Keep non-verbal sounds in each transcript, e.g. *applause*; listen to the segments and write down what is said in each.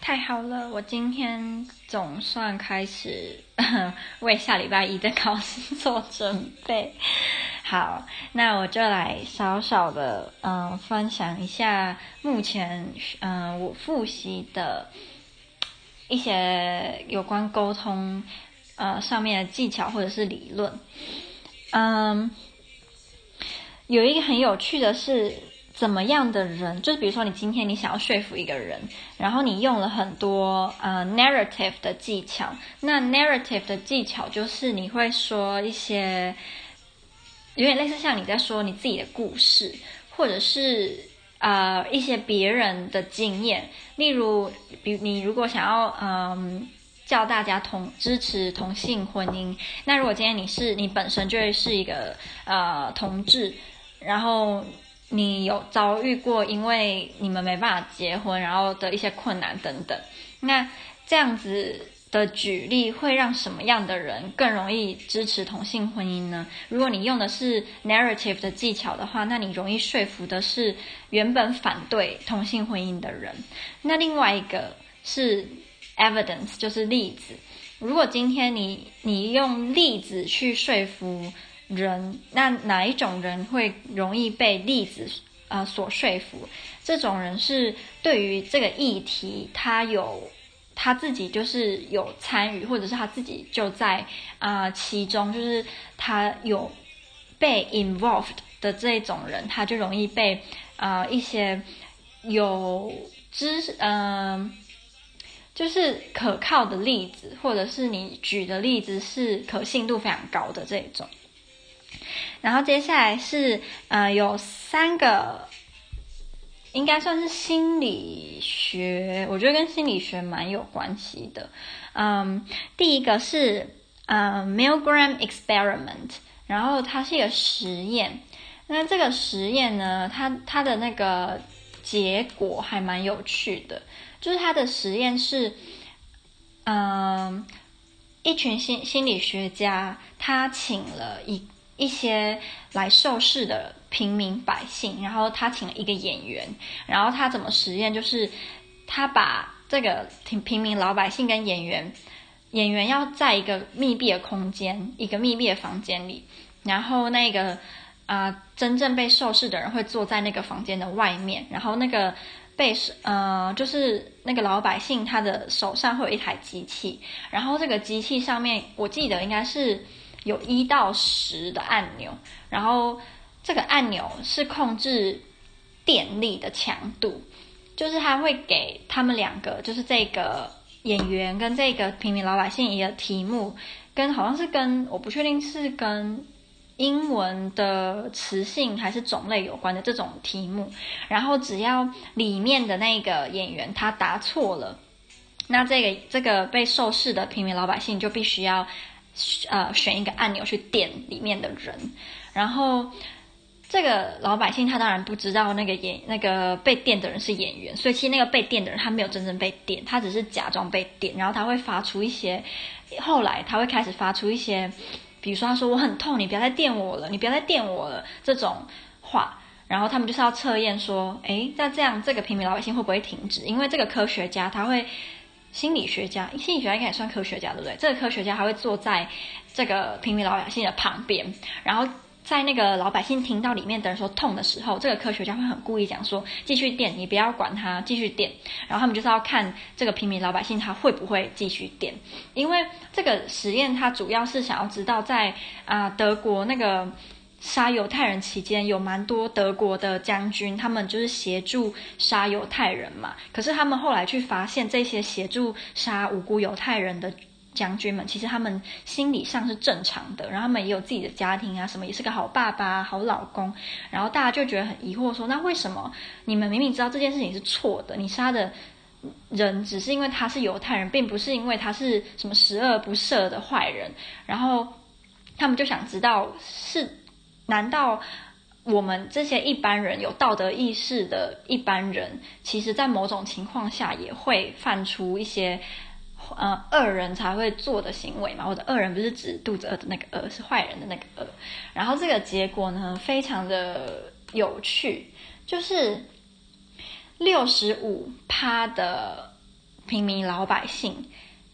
太好了，我今天总算开始 *laughs* 为下礼拜一的考试做准备。好，那我就来少少的嗯分享一下目前嗯我复习的一些有关沟通呃上面的技巧或者是理论。嗯，有一个很有趣的是。怎么样的人，就是比如说你今天你想要说服一个人，然后你用了很多呃 narrative 的技巧。那 narrative 的技巧就是你会说一些有点类似像你在说你自己的故事，或者是呃一些别人的经验。例如，比你如果想要嗯叫大家同支持同性婚姻，那如果今天你是你本身就会是一个呃同志，然后。你有遭遇过因为你们没办法结婚，然后的一些困难等等，那这样子的举例会让什么样的人更容易支持同性婚姻呢？如果你用的是 narrative 的技巧的话，那你容易说服的是原本反对同性婚姻的人。那另外一个是 evidence，就是例子。如果今天你你用例子去说服。人，那哪一种人会容易被例子呃所说服？这种人是对于这个议题，他有他自己就是有参与，或者是他自己就在啊、其中，就是他有被 involved 的这种人，他就容易被啊、一些有知识嗯、就是可靠的例子，或者是你举的例子是可信度非常高的这种。然后接下来是呃有三个，应该算是心理学，我觉得跟心理学蛮有关系的。嗯，第一个是呃 Milgram experiment，然后它是一个实验。那这个实验呢，它它的那个结果还蛮有趣的，就是它的实验是，嗯，一群心心理学家，他请了一。一些来受试的平民百姓，然后他请了一个演员，然后他怎么实验？就是他把这个平平民老百姓跟演员，演员要在一个密闭的空间，一个密闭的房间里，然后那个啊、真正被受试的人会坐在那个房间的外面，然后那个被呃就是那个老百姓他的手上会有一台机器，然后这个机器上面我记得应该是。有一到十的按钮，然后这个按钮是控制电力的强度，就是他会给他们两个，就是这个演员跟这个平民老百姓一个题目，跟好像是跟我不确定是跟英文的词性还是种类有关的这种题目，然后只要里面的那个演员他答错了，那这个这个被受试的平民老百姓就必须要。呃，选一个按钮去点里面的人，然后这个老百姓他当然不知道那个演那个被电的人是演员，所以其实那个被电的人他没有真正被电，他只是假装被电，然后他会发出一些，后来他会开始发出一些，比如说他说我很痛，你不要再电我了，你不要再电我了这种话，然后他们就是要测验说，诶，那这样这个平民老百姓会不会停止？因为这个科学家他会。心理学家，心理学家应该也算科学家，对不对？这个科学家还会坐在这个平民老百姓的旁边，然后在那个老百姓听到里面的人说痛的时候，这个科学家会很故意讲说继续电，你不要管他，继续电。然后他们就是要看这个平民老百姓他会不会继续电，因为这个实验它主要是想要知道在啊、德国那个。杀犹太人期间，有蛮多德国的将军，他们就是协助杀犹太人嘛。可是他们后来去发现，这些协助杀无辜犹太人的将军们，其实他们心理上是正常的，然后他们也有自己的家庭啊，什么也是个好爸爸、好老公。然后大家就觉得很疑惑，说：那为什么你们明明知道这件事情是错的，你杀的人只是因为他是犹太人，并不是因为他是什么十恶不赦的坏人？然后他们就想知道是。难道我们这些一般人有道德意识的一般人，其实，在某种情况下也会犯出一些呃恶人才会做的行为嘛？我的恶人不是指肚子饿的那个饿，是坏人的那个饿。然后这个结果呢，非常的有趣，就是六十五趴的平民老百姓，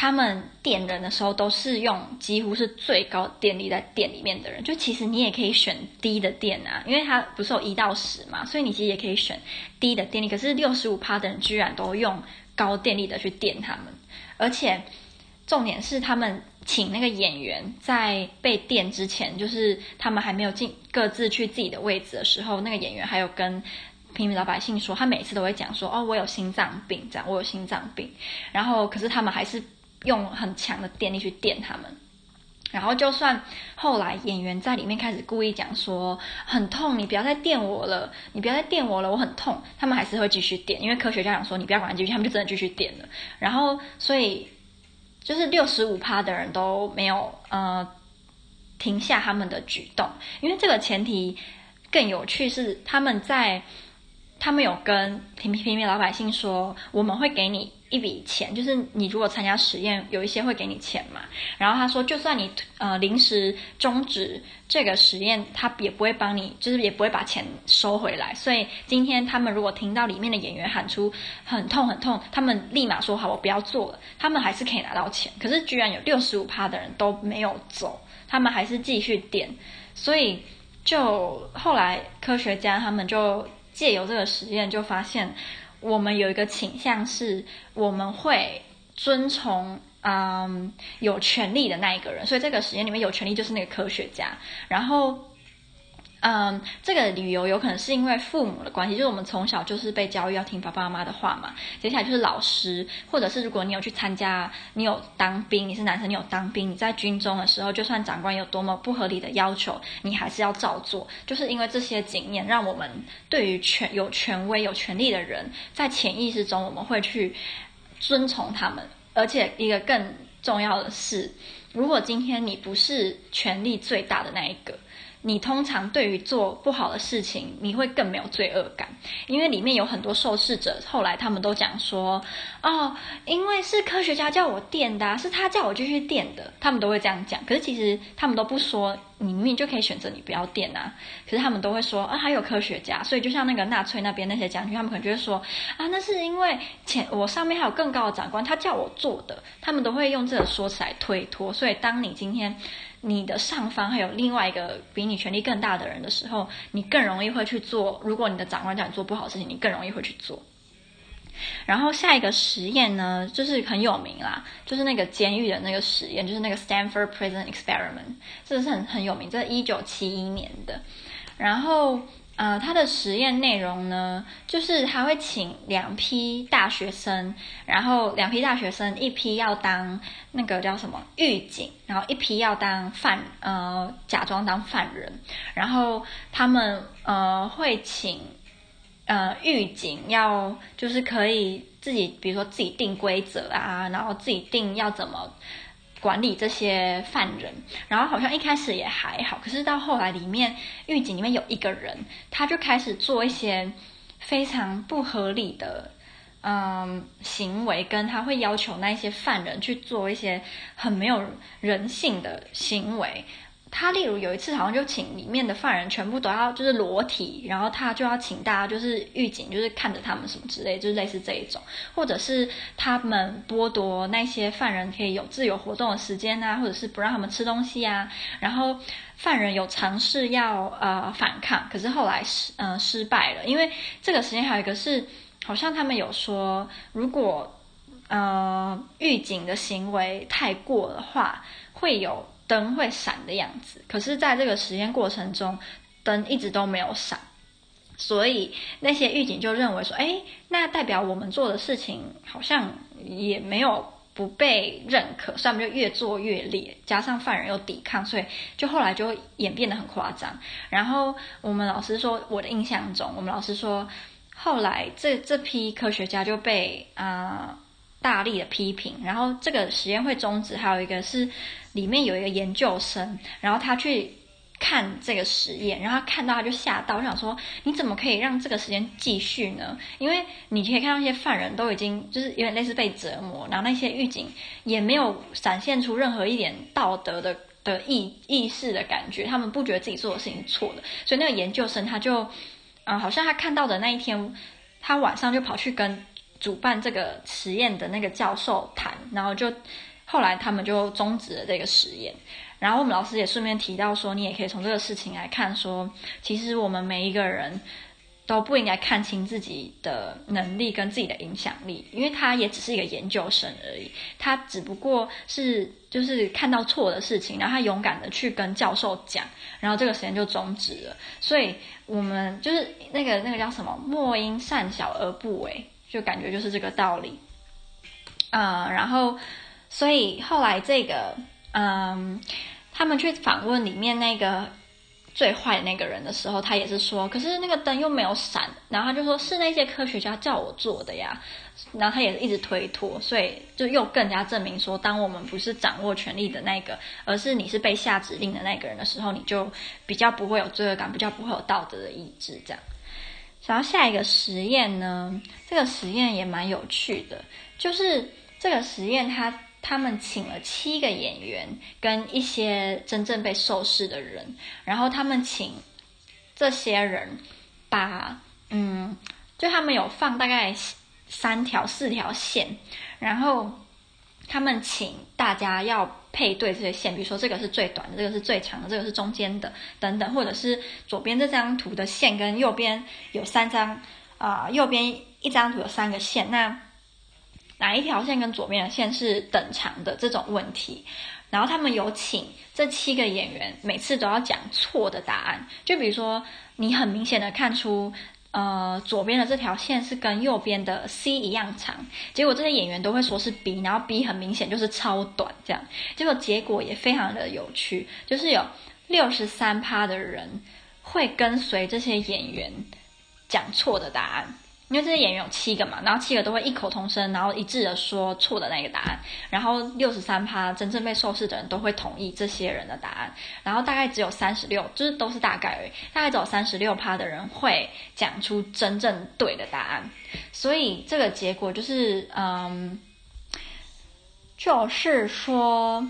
他们电人的时候都是用几乎是最高电力在电里面的人。就其实你也可以选低的电啊，因为它不是有一到十嘛，所以你其实也可以选低的电力。可是六十五趴的人居然都用高电力的去电他们，而且重点是他们请那个演员在被电之前，就是他们还没有进各自去自己的位置的时候，那个演员还有跟。平民老百姓说，他每次都会讲说：“哦，我有心脏病，这样我有心脏病。”然后，可是他们还是用很强的电力去电他们。然后，就算后来演员在里面开始故意讲说很痛，你不要再电我了，你不要再电我了，我很痛。他们还是会继续电，因为科学家讲说你不要管他继续，他们就真的继续电了。然后，所以就是六十五趴的人都没有呃停下他们的举动，因为这个前提更有趣是他们在。他们有跟平平民老百姓说，我们会给你一笔钱，就是你如果参加实验，有一些会给你钱嘛。然后他说，就算你呃临时终止这个实验，他也不会帮你，就是也不会把钱收回来。所以今天他们如果听到里面的演员喊出很痛很痛，他们立马说好，我不要做了，他们还是可以拿到钱。可是居然有六十五趴的人都没有走，他们还是继续点。所以就后来科学家他们就。借由这个实验，就发现我们有一个倾向是，我们会遵从嗯有权利的那一个人。所以这个实验里面有权利就是那个科学家。然后。嗯，这个理由有可能是因为父母的关系，就是我们从小就是被教育要听爸爸妈妈的话嘛。接下来就是老师，或者是如果你有去参加，你有当兵，你是男生，你有当兵，你在军中的时候，就算长官有多么不合理的要求，你还是要照做。就是因为这些经验，让我们对于权有权威、有权力的人，在潜意识中我们会去遵从他们。而且一个更重要的是，如果今天你不是权力最大的那一个。你通常对于做不好的事情，你会更没有罪恶感，因为里面有很多受试者，后来他们都讲说，哦，因为是科学家叫我电的，是他叫我继续电的，他们都会这样讲。可是其实他们都不说，你明明就可以选择你不要电啊。可是他们都会说，啊，还有科学家，所以就像那个纳粹那边那些将军，他们可能就会说，啊，那是因为前我上面还有更高的长官，他叫我做的，他们都会用这个说辞来推脱。所以当你今天。你的上方还有另外一个比你权力更大的人的时候，你更容易会去做。如果你的长官叫你做不好的事情，你更容易会去做。然后下一个实验呢，就是很有名啦，就是那个监狱的那个实验，就是那个 Stanford Prison Experiment，这是很很有名，这是一九七一年的。然后。呃，他的实验内容呢，就是他会请两批大学生，然后两批大学生，一批要当那个叫什么狱警，然后一批要当犯，呃，假装当犯人，然后他们呃会请呃狱警要就是可以自己，比如说自己定规则啊，然后自己定要怎么。管理这些犯人，然后好像一开始也还好，可是到后来里面狱警里面有一个人，他就开始做一些非常不合理的嗯行为，跟他会要求那些犯人去做一些很没有人性的行为。他例如有一次好像就请里面的犯人全部都要就是裸体，然后他就要请大家就是狱警就是看着他们什么之类，就是类似这一种，或者是他们剥夺那些犯人可以有自由活动的时间啊，或者是不让他们吃东西啊，然后犯人有尝试要呃反抗，可是后来失呃失败了，因为这个实验还有一个是好像他们有说，如果呃狱警的行为太过的话，会有。灯会闪的样子，可是在这个实验过程中，灯一直都没有闪，所以那些狱警就认为说，哎，那代表我们做的事情好像也没有不被认可，所以我们就越做越烈，加上犯人又抵抗，所以就后来就演变得很夸张。然后我们老师说，我的印象中，我们老师说，后来这这批科学家就被啊。大力的批评，然后这个实验会终止。还有一个是里面有一个研究生，然后他去看这个实验，然后他看到他就吓到，我想说你怎么可以让这个实验继续呢？因为你可以看到那些犯人都已经就是有点类似被折磨，然后那些狱警也没有展现出任何一点道德的的意意识的感觉，他们不觉得自己做的事情是错的，所以那个研究生他就，嗯、好像他看到的那一天，他晚上就跑去跟。主办这个实验的那个教授谈，然后就后来他们就终止了这个实验。然后我们老师也顺便提到说，你也可以从这个事情来看说，其实我们每一个人。都不应该看清自己的能力跟自己的影响力，因为他也只是一个研究生而已，他只不过是就是看到错的事情，然后他勇敢的去跟教授讲，然后这个实验就终止了。所以我们就是那个那个叫什么“莫因善小而不为”，就感觉就是这个道理。嗯、然后所以后来这个嗯，他们去访问里面那个。最坏的那个人的时候，他也是说，可是那个灯又没有闪，然后他就说是那些科学家叫我做的呀，然后他也一直推脱，所以就又更加证明说，当我们不是掌握权力的那个，而是你是被下指令的那个人的时候，你就比较不会有罪恶感，比较不会有道德的意志这样。然后下一个实验呢，这个实验也蛮有趣的，就是这个实验它。他们请了七个演员跟一些真正被受试的人，然后他们请这些人把嗯，就他们有放大概三条四条线，然后他们请大家要配对这些线，比如说这个是最短的，这个是最长的，这个是中间的等等，或者是左边这张图的线跟右边有三张啊、右边一张图有三个线，那。哪一条线跟左边的线是等长的这种问题，然后他们有请这七个演员每次都要讲错的答案，就比如说你很明显的看出，呃，左边的这条线是跟右边的 C 一样长，结果这些演员都会说是 B，然后 B 很明显就是超短这样，结果结果也非常的有趣，就是有六十三趴的人会跟随这些演员讲错的答案。因为这些演员有七个嘛，然后七个都会异口同声，然后一致的说错的那个答案，然后六十三趴真正被受试的人都会同意这些人的答案，然后大概只有三十六，就是都是大概而已，大概只有三十六趴的人会讲出真正对的答案，所以这个结果就是，嗯，就是说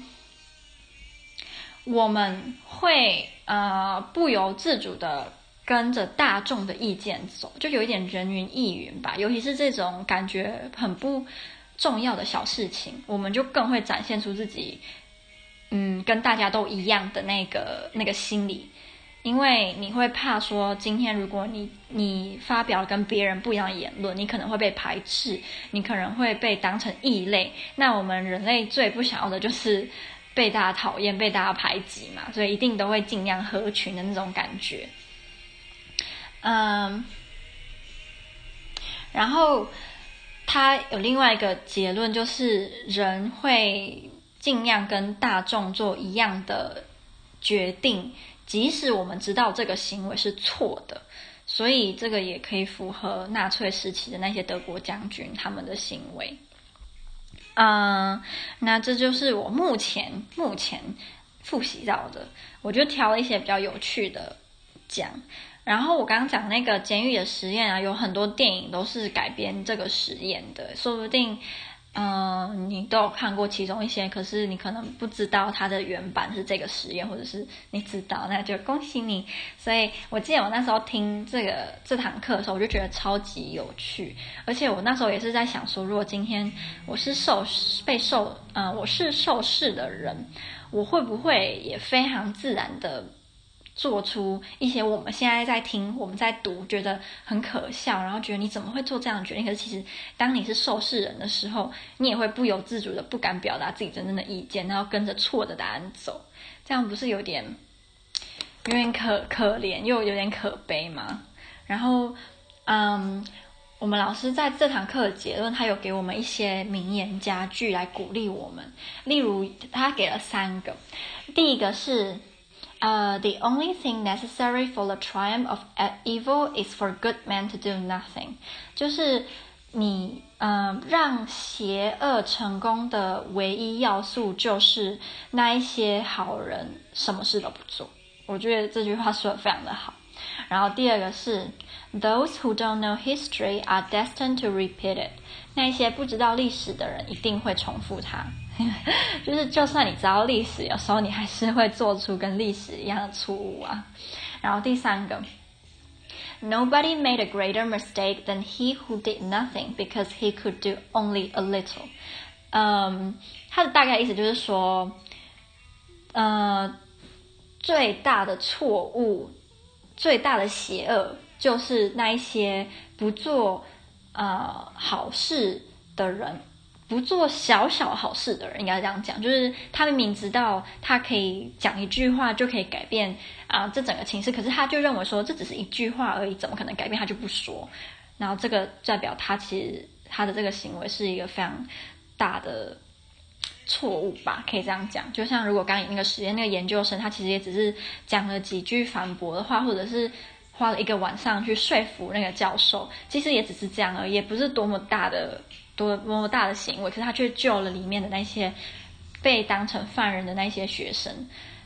我们会呃不由自主的。跟着大众的意见走，就有一点人云亦云吧。尤其是这种感觉很不重要的小事情，我们就更会展现出自己，嗯，跟大家都一样的那个那个心理。因为你会怕说，今天如果你你发表跟别人不一样的言论，你可能会被排斥，你可能会被当成异类。那我们人类最不想要的就是被大家讨厌、被大家排挤嘛，所以一定都会尽量合群的那种感觉。嗯，然后他有另外一个结论，就是人会尽量跟大众做一样的决定，即使我们知道这个行为是错的。所以这个也可以符合纳粹时期的那些德国将军他们的行为。嗯，那这就是我目前目前复习到的，我就挑了一些比较有趣的讲。然后我刚刚讲那个监狱的实验啊，有很多电影都是改编这个实验的，说不定，嗯、你都有看过其中一些，可是你可能不知道它的原版是这个实验，或者是你知道，那就恭喜你。所以我记得我那时候听这个这堂课的时候，我就觉得超级有趣，而且我那时候也是在想说，如果今天我是受被受，嗯、我是受试的人，我会不会也非常自然的。做出一些我们现在在听、我们在读，觉得很可笑，然后觉得你怎么会做这样的决定？可是其实，当你是受试人的时候，你也会不由自主的不敢表达自己真正的意见，然后跟着错的答案走，这样不是有点有点可可怜又有点可悲吗？然后，嗯，我们老师在这堂课的结论，他有给我们一些名言佳句来鼓励我们，例如他给了三个，第一个是。呃、，the only thing necessary for the triumph of evil is for good men to do nothing。就是你呃让邪恶成功的唯一要素，就是那一些好人什么事都不做。我觉得这句话说的非常的好。然后第二个是，those who don't know history are destined to repeat it。那一些不知道历史的人一定会重复它。就是，就算你知道历史，有时候你还是会做出跟历史一样的错误啊。然后第三个 Nobody made a greater mistake than he who did nothing because he could do only a little。嗯，他的大概意思就是说，呃，最大的错误、最大的邪恶，就是那一些不做呃好事的人。不做小小好事的人，应该这样讲，就是他明明知道他可以讲一句话就可以改变啊、这整个情势，可是他就认为说这只是一句话而已，怎么可能改变？他就不说。然后这个代表他其实他的这个行为是一个非常大的错误吧，可以这样讲。就像如果刚刚那个实验那个研究生，他其实也只是讲了几句反驳的话，或者是花了一个晚上去说服那个教授，其实也只是这样而已，也不是多么大的。多么大的行为，可是他却救了里面的那些被当成犯人的那些学生，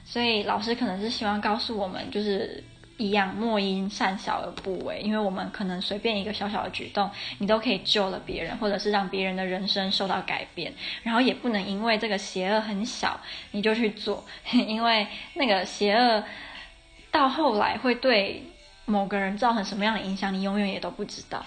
所以老师可能是希望告诉我们，就是一样莫因善小而不为，因为我们可能随便一个小小的举动，你都可以救了别人，或者是让别人的人生受到改变，然后也不能因为这个邪恶很小你就去做，因为那个邪恶到后来会对某个人造成什么样的影响，你永远也都不知道。